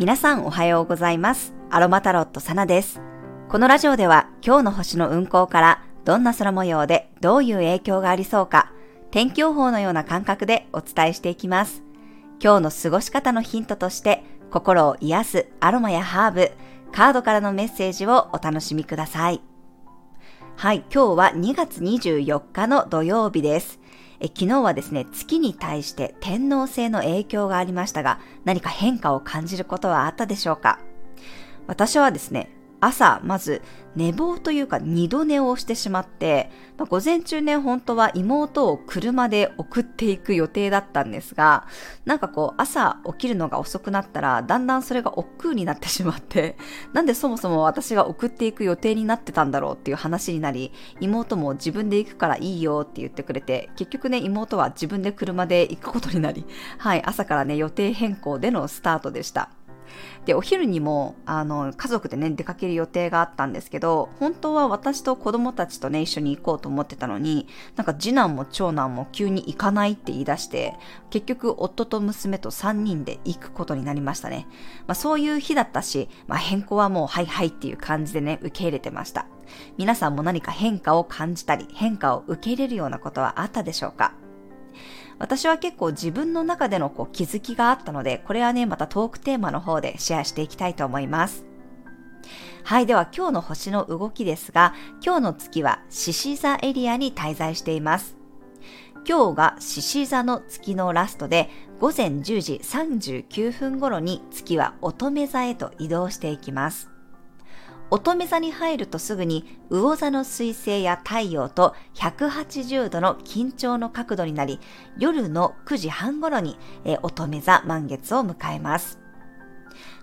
皆さんおはようございます。アロマタロットサナです。このラジオでは今日の星の運行からどんな空模様でどういう影響がありそうか、天気予報のような感覚でお伝えしていきます。今日の過ごし方のヒントとして心を癒すアロマやハーブ、カードからのメッセージをお楽しみください。はい、今日は2月24日の土曜日です。え昨日はですね、月に対して天皇星の影響がありましたが、何か変化を感じることはあったでしょうか？私はですね、朝、まず寝坊というか二度寝をしてしまって、まあ、午前中ね、本当は妹を車で送っていく予定だったんですが、なんかこう朝起きるのが遅くなったら、だんだんそれが億劫になってしまって、なんでそもそも私が送っていく予定になってたんだろうっていう話になり、妹も自分で行くからいいよって言ってくれて、結局ね、妹は自分で車で行くことになり、はい、朝からね、予定変更でのスタートでした。で、お昼にも、あの、家族でね、出かける予定があったんですけど、本当は私と子供たちとね、一緒に行こうと思ってたのに、なんか次男も長男も急に行かないって言い出して、結局夫と娘と3人で行くことになりましたね。まあそういう日だったし、まあ変更はもうはいはいっていう感じでね、受け入れてました。皆さんも何か変化を感じたり、変化を受け入れるようなことはあったでしょうか？私は結構自分の中でのこう気づきがあったので、これはね、またトークテーマの方でシェアしていきたいと思います。はい、では今日の星の動きですが、今日の月は獅子座エリアに滞在しています。今日が獅子座の月のラストで、午前10時39分頃に月は乙女座へと移動していきます。乙女座に入るとすぐに魚座の水星や太陽と180度の緊張の角度になり、夜の9時半頃に、え乙女座満月を迎えます。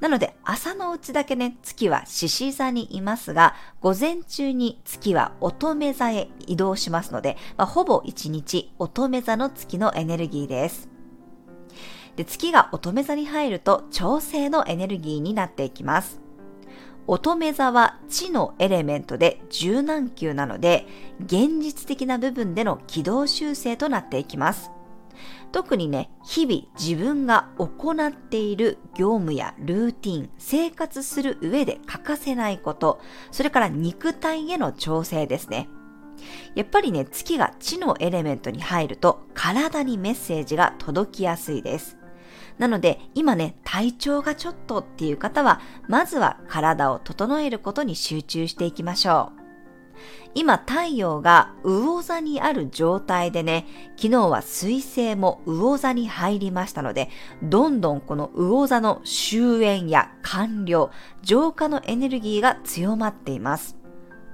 なので朝のうちだけね、月は獅子座にいますが、午前中に月は乙女座へ移動しますので、まあ、ほぼ一日乙女座の月のエネルギーです。で月が乙女座に入ると調整のエネルギーになっていきます。乙女座は地のエレメントで柔軟球なので、現実的な部分での軌道修正となっていきます。特にね、日々自分が行っている業務やルーティン、生活する上で欠かせないこと、それから肉体への調整ですね。やっぱりね、月が地のエレメントに入ると体にメッセージが届きやすいです。なので、今ね、体調がちょっとっていう方は、まずは体を整えることに集中していきましょう。今太陽が魚座にある状態でね、昨日は水星も魚座に入りましたので、どんどんこの魚座の終焉や完了、浄化のエネルギーが強まっています。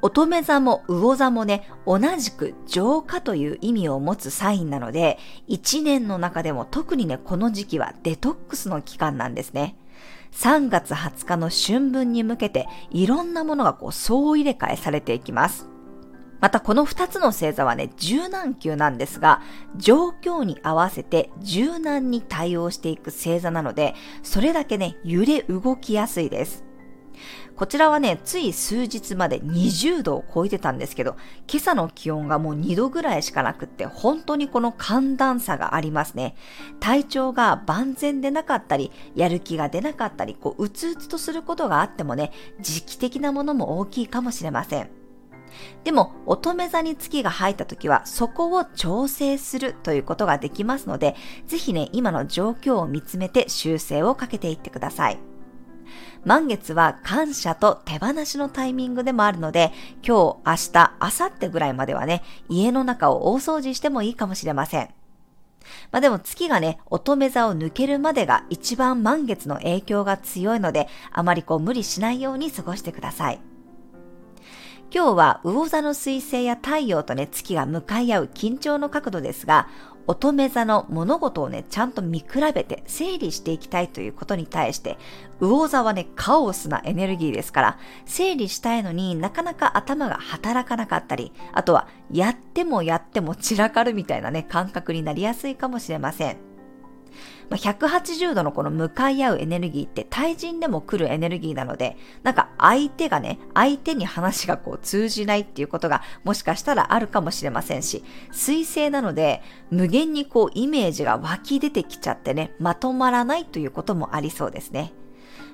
乙女座も魚座もね、同じく浄化という意味を持つサインなので、一年の中でも特にね、この時期はデトックスの期間なんですね。3月20日の春分に向けて、いろんなものがこう総入れ替えされていきます。またこの2つの星座はね、柔軟球なんですが、状況に合わせて柔軟に対応していく星座なので、それだけね、揺れ動きやすいです。こちらはね、つい数日まで20度を超えてたんですけど、今朝の気温がもう2度ぐらいしかなくって、本当にこの寒暖差がありますね。体調が万全でなかったり、やる気が出なかったり、こう、うつうつとすることがあってもね、時期的なものも大きいかもしれません。でも、乙女座に月が入った時は、そこを調整するということができますので、ぜひね、今の状況を見つめて修正をかけていってください。満月は感謝と手放しのタイミングでもあるので、今日、明日、明後日ぐらいまではね、家の中を大掃除してもいいかもしれません。まあでも月がね、乙女座を抜けるまでが一番満月の影響が強いので、あまりこう無理しないように過ごしてください。今日は魚座の水星や太陽とね、月が向かい合う緊張の角度ですが、乙女座の物事をね、ちゃんと見比べて整理していきたいということに対して、魚座はね、カオスなエネルギーですから、整理したいのになかなか頭が働かなかったり、あとはやってもやっても散らかるみたいなね、感覚になりやすいかもしれません。まあ、180度のこの向かい合うエネルギーって対人でも来るエネルギーなので、なんか相手がね、相手に話がこう通じないっていうことがもしかしたらあるかもしれませんし、水星なので無限にこうイメージが湧き出てきちゃってね、まとまらないということもありそうですね。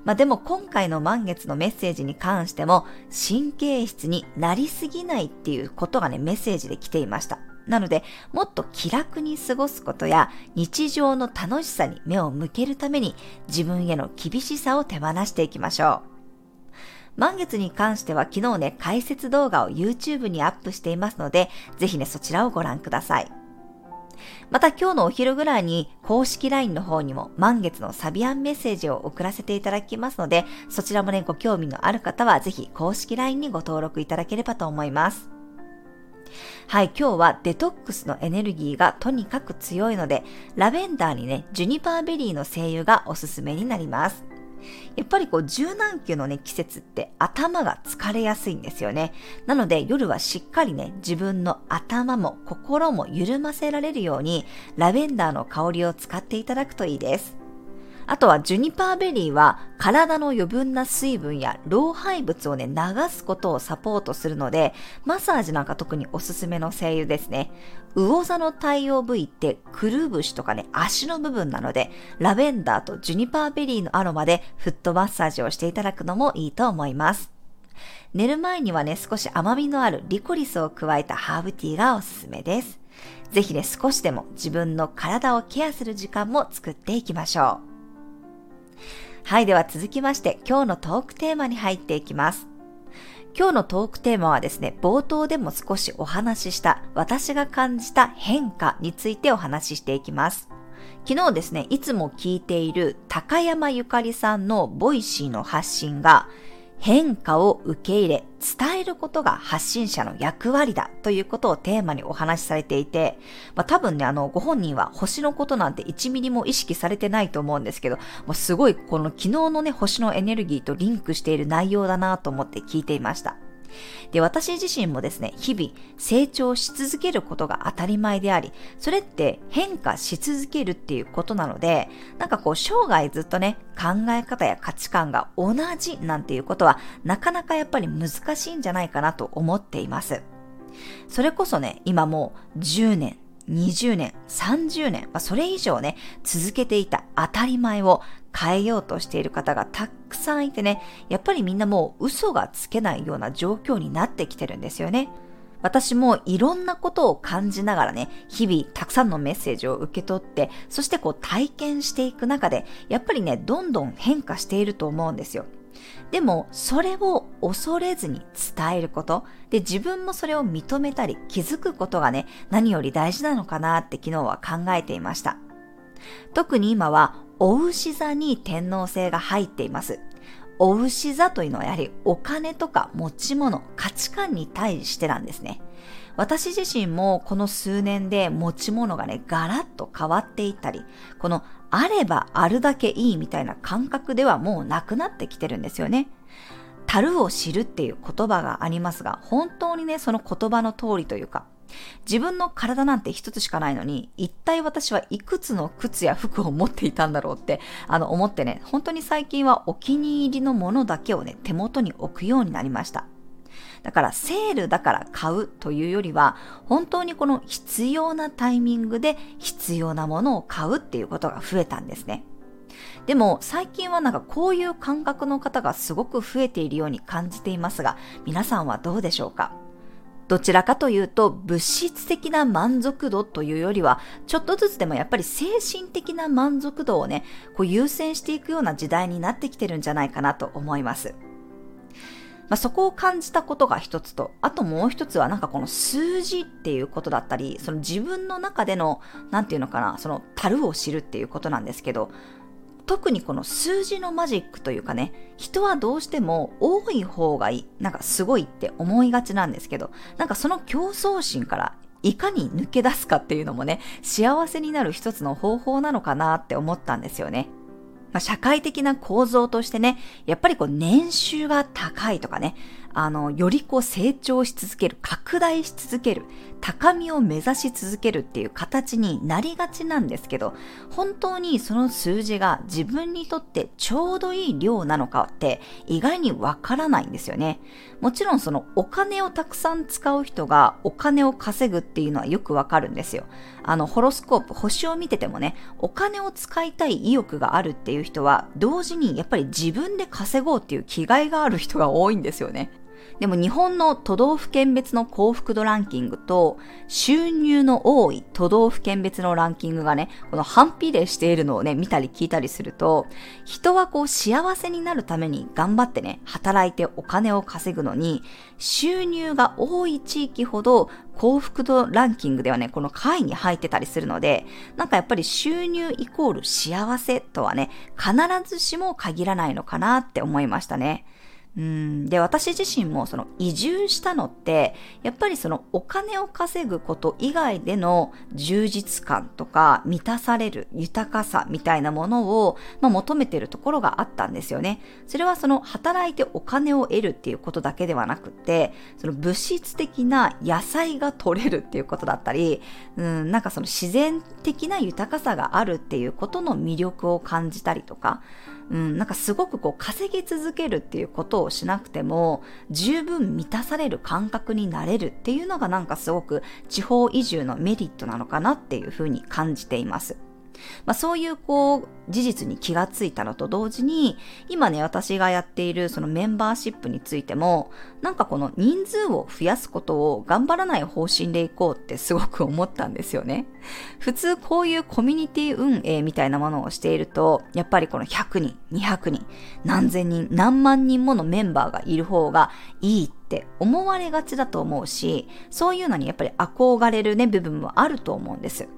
まあでも今回の満月のメッセージに関しても神経質になりすぎないっていうことがね、メッセージで来ていました。なので、もっと気楽に過ごすことや日常の楽しさに目を向けるために自分への厳しさを手放していきましょう。満月に関しては昨日ね、解説動画を YouTube にアップしていますので、ぜひね、そちらをご覧ください。また今日のお昼ぐらいに公式 LINE の方にも満月のサビアンメッセージを送らせていただきますので、そちらもね、ご興味のある方はぜひ公式 LINE にご登録いただければと思います。はい、今日はデトックスのエネルギーがとにかく強いので、ラベンダーにね、ジュニパーベリーの精油がおすすめになります。やっぱりこう柔軟球のね、季節って頭が疲れやすいんですよね。なので夜はしっかりね、自分の頭も心も緩ませられるように、ラベンダーの香りを使っていただくといいです。あとはジュニパーベリーは体の余分な水分や老廃物をね、流すことをサポートするので、マッサージなんか特におすすめの精油ですね。魚座の太陽部位ってくるぶしとかね、足の部分なので、ラベンダーとジュニパーベリーのアロマでフットマッサージをしていただくのもいいと思います。寝る前にはね、少し甘みのあるリコリスを加えたハーブティーがおすすめです。ぜひね、少しでも自分の体をケアする時間も作っていきましょう。はい、では続きまして今日のトークテーマに入っていきます。今日のトークテーマはですね、冒頭でも少しお話しした私が感じた変化についてお話ししていきます。昨日ですね、いつも聞いている高山ゆかりさんの Voicy の発信が変化を受け入れ、伝えることが発信者の役割だということをテーマにお話しされていて、まあ、多分ね、あの、ご本人は星のことなんて1ミリも意識されてないと思うんですけど、もうすごいこの昨日のね、星のエネルギーとリンクしている内容だなと思って聞いていました。で、私自身もですね、日々成長し続けることが当たり前であり、それって変化し続けるっていうことなので、なんかこう生涯ずっとね、考え方や価値観が同じなんていうことは、なかなかやっぱり難しいんじゃないかなと思っています。それこそね、今もう10年、20年、30年、まあ、それ以上ね、続けていた当たり前を変えようとしている方がたくさんいてね、やっぱりみんなもう嘘がつけないような状況になってきてるんですよね。私もいろんなことを感じながらね、日々たくさんのメッセージを受け取って、そしてこう体験していく中で、やっぱりね、どんどん変化していると思うんですよ。でも、それを恐れずに伝えること、で、自分もそれを認めたり気づくことがね、何より大事なのかなって昨日は考えていました。特に今は、お牛座に天皇星が入っています。お牛座というのはやはりお金とか持ち物、価値観に対してなんですね。私自身もこの数年で持ち物がね、ガラッと変わっていったり、このあればあるだけいいみたいな感覚ではもうなくなってきてるんですよね。樽を知るっていう言葉がありますが、本当にね、その言葉の通りというか、自分の体なんて一つしかないのに、一体私はいくつの靴や服を持っていたんだろうって、あの、思ってね、本当に最近はお気に入りのものだけをね、手元に置くようになりました。だからセールだから買うというよりは、本当にこの必要なタイミングで必要なものを買うっていうことが増えたんですね。でも最近はなんかこういう感覚の方がすごく増えているように感じていますが、皆さんはどうでしょうか？どちらかというと物質的な満足度というよりは、ちょっとずつでもやっぱり精神的な満足度をね、こう優先していくような時代になってきてるんじゃないかなと思います。まあ、そこを感じたことが一つと、あともう一つはなんかこの数字っていうことだったり、その自分の中での、なんていうのかな、その樽を知るっていうことなんですけど、特にこの数字のマジックというかね、人はどうしても多い方がいい、なんかすごいって思いがちなんですけど、なんかその競争心からいかに抜け出すかっていうのもね、幸せになる一つの方法なのかなって思ったんですよね。まあ、社会的な構造としてね、やっぱりこう年収が高いとかね、あの、よりこう成長し続ける、拡大し続ける、高みを目指し続けるっていう形になりがちなんですけど、本当にその数字が自分にとってちょうどいい量なのかって意外にわからないんですよね。もちろんそのお金をたくさん使う人がお金を稼ぐっていうのはよくわかるんですよ。あの、ホロスコープ、星を見ててもね、お金を使いたい意欲があるっていう人は、同時にやっぱり自分で稼ごうっていう気概がある人が多いんですよね。でも日本の都道府県別の幸福度ランキングと収入の多い都道府県別のランキングがね、この反比例しているのをね、見たり聞いたりすると、人はこう幸せになるために頑張ってね、働いてお金を稼ぐのに、収入が多い地域ほど幸福度ランキングではね、この下位に入ってたりするので、なんかやっぱり収入イコール幸せとはね、必ずしも限らないのかなって思いましたね。うん、で、私自身もその移住したのって、やっぱりそのお金を稼ぐこと以外での充実感とか満たされる豊かさみたいなものを、まあ、求めてるところがあったんですよね。それはその働いてお金を得るっていうことだけではなくて、その物質的な野菜が取れるっていうことだったり、うん、なんかその自然的な豊かさがあるっていうことの魅力を感じたりとか、うん、なんかすごくこう稼ぎ続けるっていうことををしなくても十分満たされる感覚になれるっていうのがなんかすごく地方移住のメリットなのかなっていうふうに感じています。まあ、そういうこう事実に気がついたのと同時に今ね私がやっているそのメンバーシップについてもなんかこの人数を増やすことを頑張らない方針でいこうってすごく思ったんですよね。普通こういうコミュニティ運営みたいなものをしているとやっぱりこの100人200人何千人何万人ものメンバーがいる方がいいって思われがちだと思うしそういうのにやっぱり憧れるね部分もあると思うんです。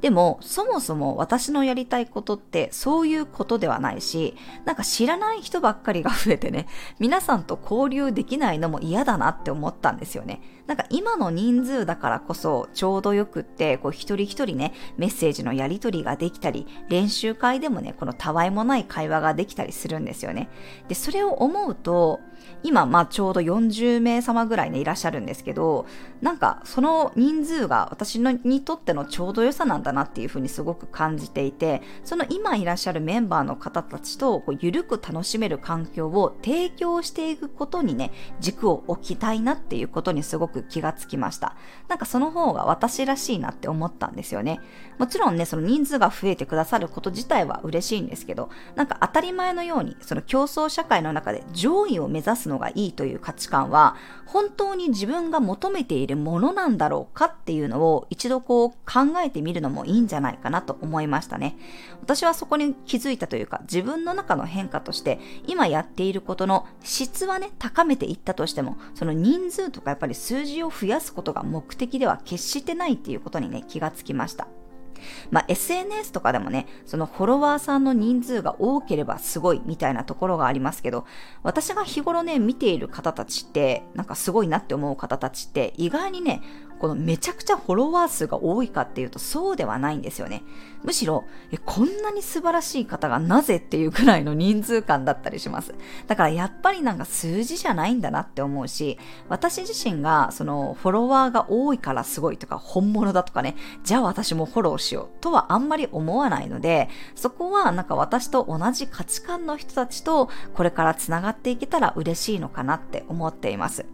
でも、そもそも私のやりたいことってそういうことではないし、なんか知らない人ばっかりが増えてね、皆さんと交流できないのも嫌だなって思ったんですよね。なんか今の人数だからこそちょうどよくって、こう一人一人ね、メッセージのやり取りができたり、練習会でもね、このたわいもない会話ができたりするんですよね。で、それを思うと、今、まあちょうど40名様ぐらいね、いらっしゃるんですけど、なんかその人数が私のにとってのちょうど良さなんだなっていうふうにすごく感じていて、その今いらっしゃるメンバーの方たちとこう緩く楽しめる環境を提供していくことにね、軸を置きたいなっていうことにすごく気がつきました。なんかその方が私らしいなって思ったんですよね。もちろんね、その人数が増えてくださること自体は嬉しいんですけど、なんか当たり前のように、その競争社会の中で上位を目指すのがいいという価値観は、本当に自分が求めているものなんだろうかっていうのを一度こう考えてみるのもいいんじゃないかなと思いましたね。私はそこに気づいたというか、自分の中の変化として、今やっていることの質はね、高めていったとしても、その人数とかやっぱり数字を増やすことが目的では決してないっていうことにね、気がつきました。まあ、SNS とかでもね、そのフォロワーさんの人数が多ければすごいみたいなところがありますけど、私が日頃ね、見ている方たちって、なんかすごいなって思う方たちって、意外にね、このめちゃくちゃフォロワー数が多いかっていうとそうではないんですよね。むしろ、こんなに素晴らしい方がなぜっていうくらいの人数感だったりします。だからやっぱりなんか数字じゃないんだなって思うし、私自身がそのフォロワーが多いからすごいとか本物だとかね、じゃあ私もフォローしようとはあんまり思わないので、そこはなんか私と同じ価値観の人たちとこれから繋がっていけたら嬉しいのかなって思っています。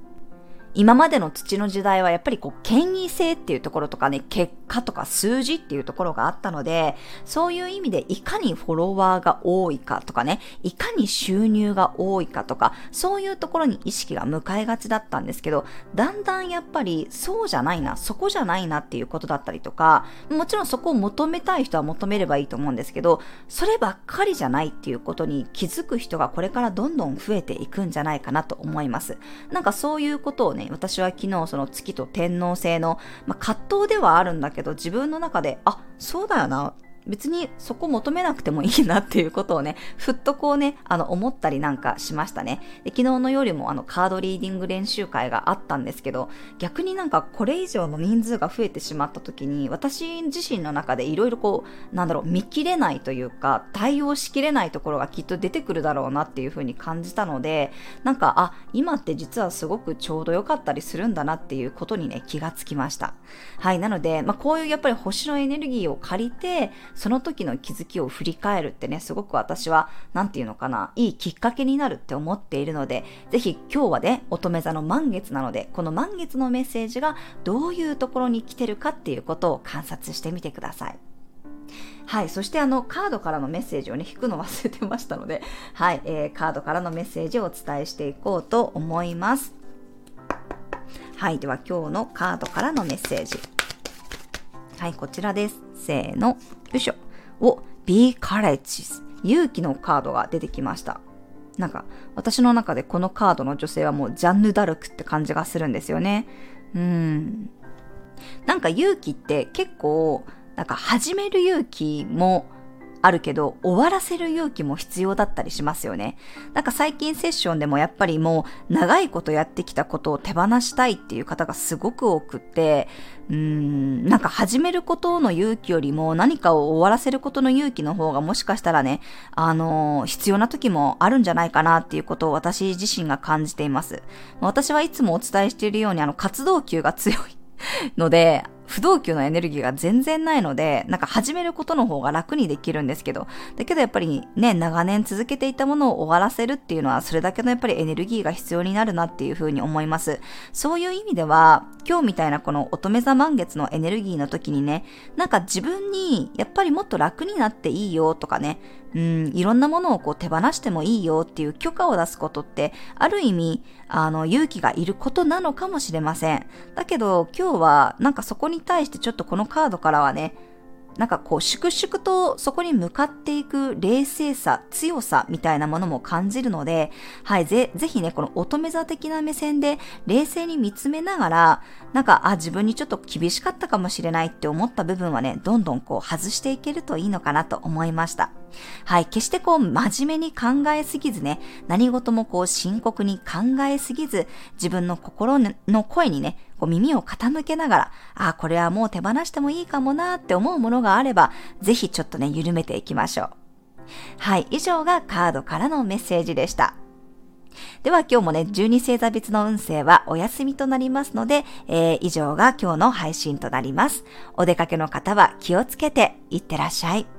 今までの土の時代はやっぱりこう、権威性っていうところとかね、結果とか数字っていうところがあったので、そういう意味でいかにフォロワーが多いかとかね、いかに収入が多いかとか、そういうところに意識が向かいがちだったんですけど、だんだんやっぱりそうじゃないな、そこじゃないなっていうことだったりとか、もちろんそこを求めたい人は求めればいいと思うんですけど、そればっかりじゃないっていうことに気づく人がこれからどんどん増えていくんじゃないかなと思います。なんかそういうことをね、私は昨日その月と天皇星の、まあ、葛藤ではあるんだけど、自分の中で、あ、そうだよな、別にそこ求めなくてもいいなっていうことをね、ふっとこうね、あの、思ったりなんかしましたね。で昨日の夜もあの、カードリーディング練習会があったんですけど、逆になんかこれ以上の人数が増えてしまった時に、私自身の中でいろいろこう、なんだろう、見切れないというか、対応しきれないところがきっと出てくるだろうなっていうふうに感じたので、なんか、あ、今って実はすごくちょうど良かったりするんだなっていうことにね、気がつきました。はい、なので、まあ、こういうやっぱり星のエネルギーを借りて、その時の気づきを振り返るってね、すごく私は、なんていうのかな、いいきっかけになるって思っているので、ぜひ今日はね、乙女座の満月なので、この満月のメッセージがどういうところに来てるかっていうことを観察してみてください。はい。そしてあの、カードからのメッセージをね、引くの忘れてましたので、はい。えー、カードからのメッセージをお伝えしていこうと思います。はい。では今日のカードからのメッセージ。はい、こちらです。せーの。よいしょ。お、Be Courageous。勇気のカードが出てきました。なんか、私の中でこのカードの女性はもうジャンヌ・ダルクって感じがするんですよね。うん。なんか勇気って結構なんか始める勇気もあるけど、終わらせる勇気も必要だったりしますよね。なんか最近セッションでもやっぱりもう長いことやってきたことを手放したいっていう方がすごく多くって、うーん、なんか始めることの勇気よりも何かを終わらせることの勇気の方がもしかしたらね、あのー、必要な時もあるんじゃないかなっていうことを私自身が感じています。私はいつもお伝えしているようにあの活動球が強いので、不動級のエネルギーが全然ないので、なんか始めることの方が楽にできるんですけど、だけどやっぱりね、長年続けていたものを終わらせるっていうのは、それだけのやっぱりエネルギーが必要になるなっていうふうに思います。そういう意味では、今日みたいなこの乙女座満月のエネルギーの時にね、なんか自分にやっぱりもっと楽になっていいよとかね、うん、いろんなものをこう手放してもいいよっていう許可を出すことって、ある意味、あの、勇気がいることなのかもしれません。だけど、今日は、なんかそこにに対してちょっとこのカードからはね、なんかこう、粛々とそこに向かっていく冷静さ、強さみたいなものも感じるので、はい、ぜ、ぜひね、この乙女座的な目線で冷静に見つめながら、なんか、あ、自分にちょっと厳しかったかもしれないって思った部分はね、どんどんこう外していけるといいのかなと思いました。はい、決してこう真面目に考えすぎずね、何事もこう深刻に考えすぎず、自分の心の声にね、こう耳を傾けながら、ああ、これはもう手放してもいいかもなって思うものがあれば、ぜひちょっとね、緩めていきましょう。はい、以上がカードからのメッセージでした。では今日もね、12星座別の運勢はお休みとなりますので、えー、以上が今日の配信となります。お出かけの方は気をつけていってらっしゃい。